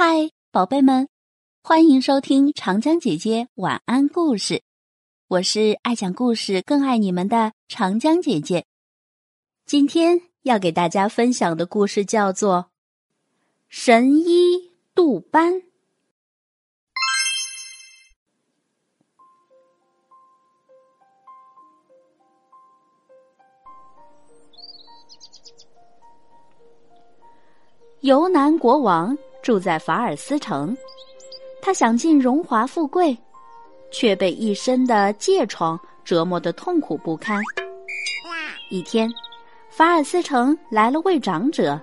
嗨，宝贝们，欢迎收听长江姐姐晚安故事。我是爱讲故事、更爱你们的长江姐姐。今天要给大家分享的故事叫做《神医杜班》。游南国王。住在法尔斯城，他想尽荣华富贵，却被一身的疥疮折磨得痛苦不堪。一天，法尔斯城来了位长者，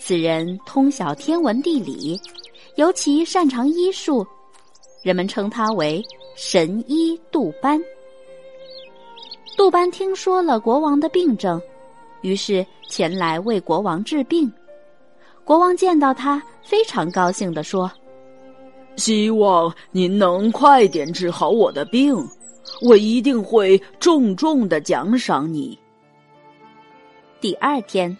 此人通晓天文地理，尤其擅长医术，人们称他为神医杜班。杜班听说了国王的病症，于是前来为国王治病。国王见到他，非常高兴地说：“希望您能快点治好我的病，我一定会重重的奖赏你。”第二天，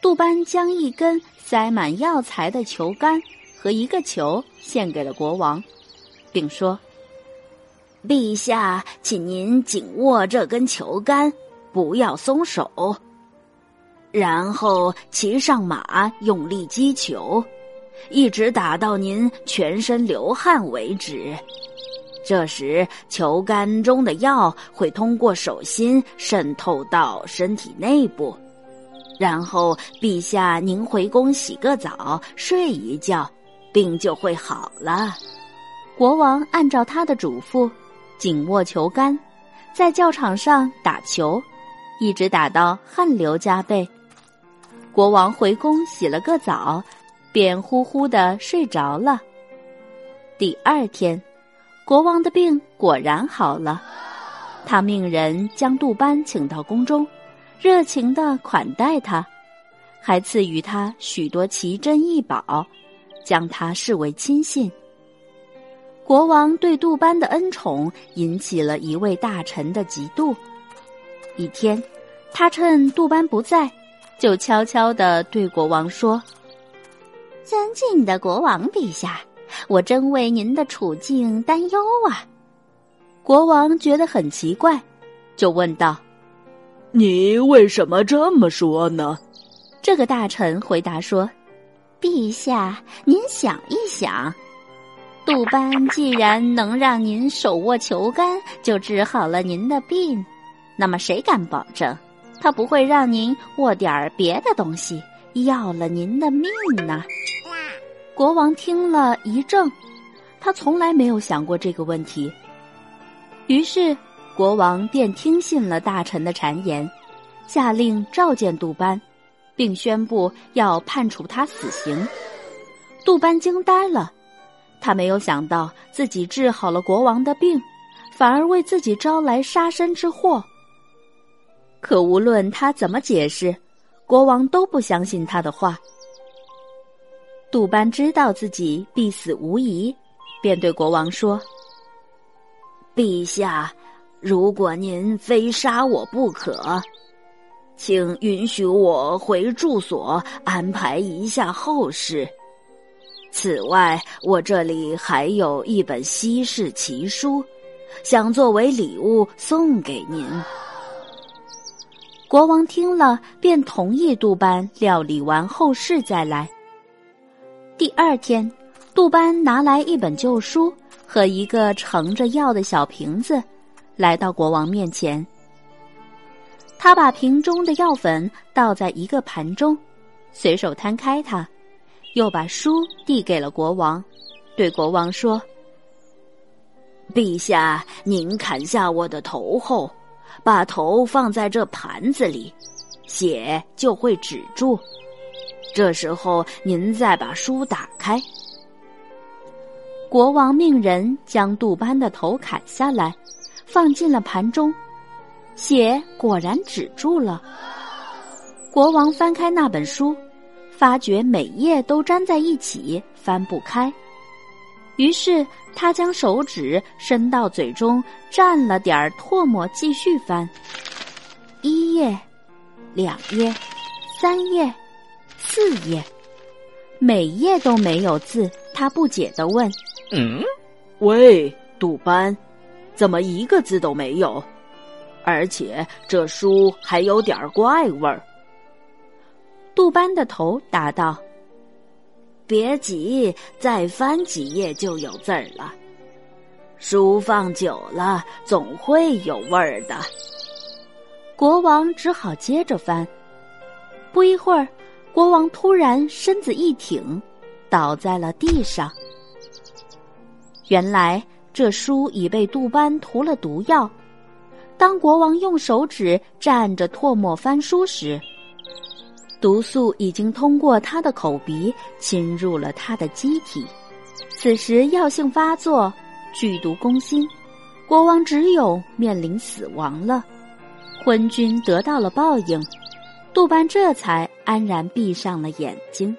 杜班将一根塞满药材的球杆和一个球献给了国王，并说：“陛下，请您紧握这根球杆，不要松手。”然后骑上马，用力击球，一直打到您全身流汗为止。这时，球杆中的药会通过手心渗透到身体内部。然后，陛下您回宫洗个澡，睡一觉，病就会好了。国王按照他的嘱咐，紧握球杆，在教场上打球，一直打到汗流浃背。国王回宫洗了个澡，便呼呼的睡着了。第二天，国王的病果然好了。他命人将杜班请到宫中，热情的款待他，还赐予他许多奇珍异宝，将他视为亲信。国王对杜班的恩宠引起了一位大臣的嫉妒。一天，他趁杜班不在。就悄悄地对国王说：“尊敬的国王陛下，我真为您的处境担忧啊。”国王觉得很奇怪，就问道：“你为什么这么说呢？”这个大臣回答说：“陛下，您想一想，杜班既然能让您手握球杆就治好了您的病，那么谁敢保证？”他不会让您握点儿别的东西，要了您的命呢。国王听了一怔，他从来没有想过这个问题。于是，国王便听信了大臣的谗言，下令召见杜班，并宣布要判处他死刑。杜班惊呆了，他没有想到自己治好了国王的病，反而为自己招来杀身之祸。可无论他怎么解释，国王都不相信他的话。杜班知道自己必死无疑，便对国王说：“陛下，如果您非杀我不可，请允许我回住所安排一下后事。此外，我这里还有一本稀世奇书，想作为礼物送给您。”国王听了，便同意杜班料理完后事再来。第二天，杜班拿来一本旧书和一个盛着药的小瓶子，来到国王面前。他把瓶中的药粉倒在一个盘中，随手摊开它，又把书递给了国王，对国王说：“陛下，您砍下我的头后。”把头放在这盘子里，血就会止住。这时候您再把书打开。国王命人将杜班的头砍下来，放进了盘中，血果然止住了。国王翻开那本书，发觉每页都粘在一起，翻不开。于是他将手指伸到嘴中，蘸了点儿唾沫，继续翻。一页，两页，三页，四页，每页都没有字，他不解的问：“嗯，喂，杜班，怎么一个字都没有？而且这书还有点怪味儿。”杜班的头答道：“别急，再翻几页就有字儿了。书放久了总会有味儿的。”国王只好接着翻。不一会儿，国王突然身子一挺，倒在了地上。原来这书已被杜班涂了毒药。当国王用手指蘸着唾沫翻书时，毒素已经通过他的口鼻侵入了他的机体。此时药性发作，剧毒攻心，国王只有面临死亡了。昏君得到了报应，杜班这才安然闭上了眼睛。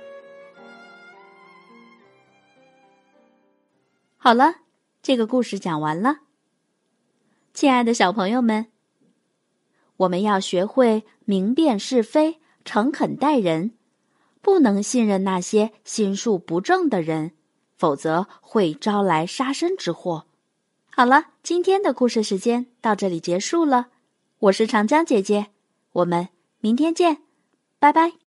好了，这个故事讲完了。亲爱的小朋友们，我们要学会明辨是非。诚恳待人，不能信任那些心术不正的人，否则会招来杀身之祸。好了，今天的故事时间到这里结束了。我是长江姐姐，我们明天见，拜拜。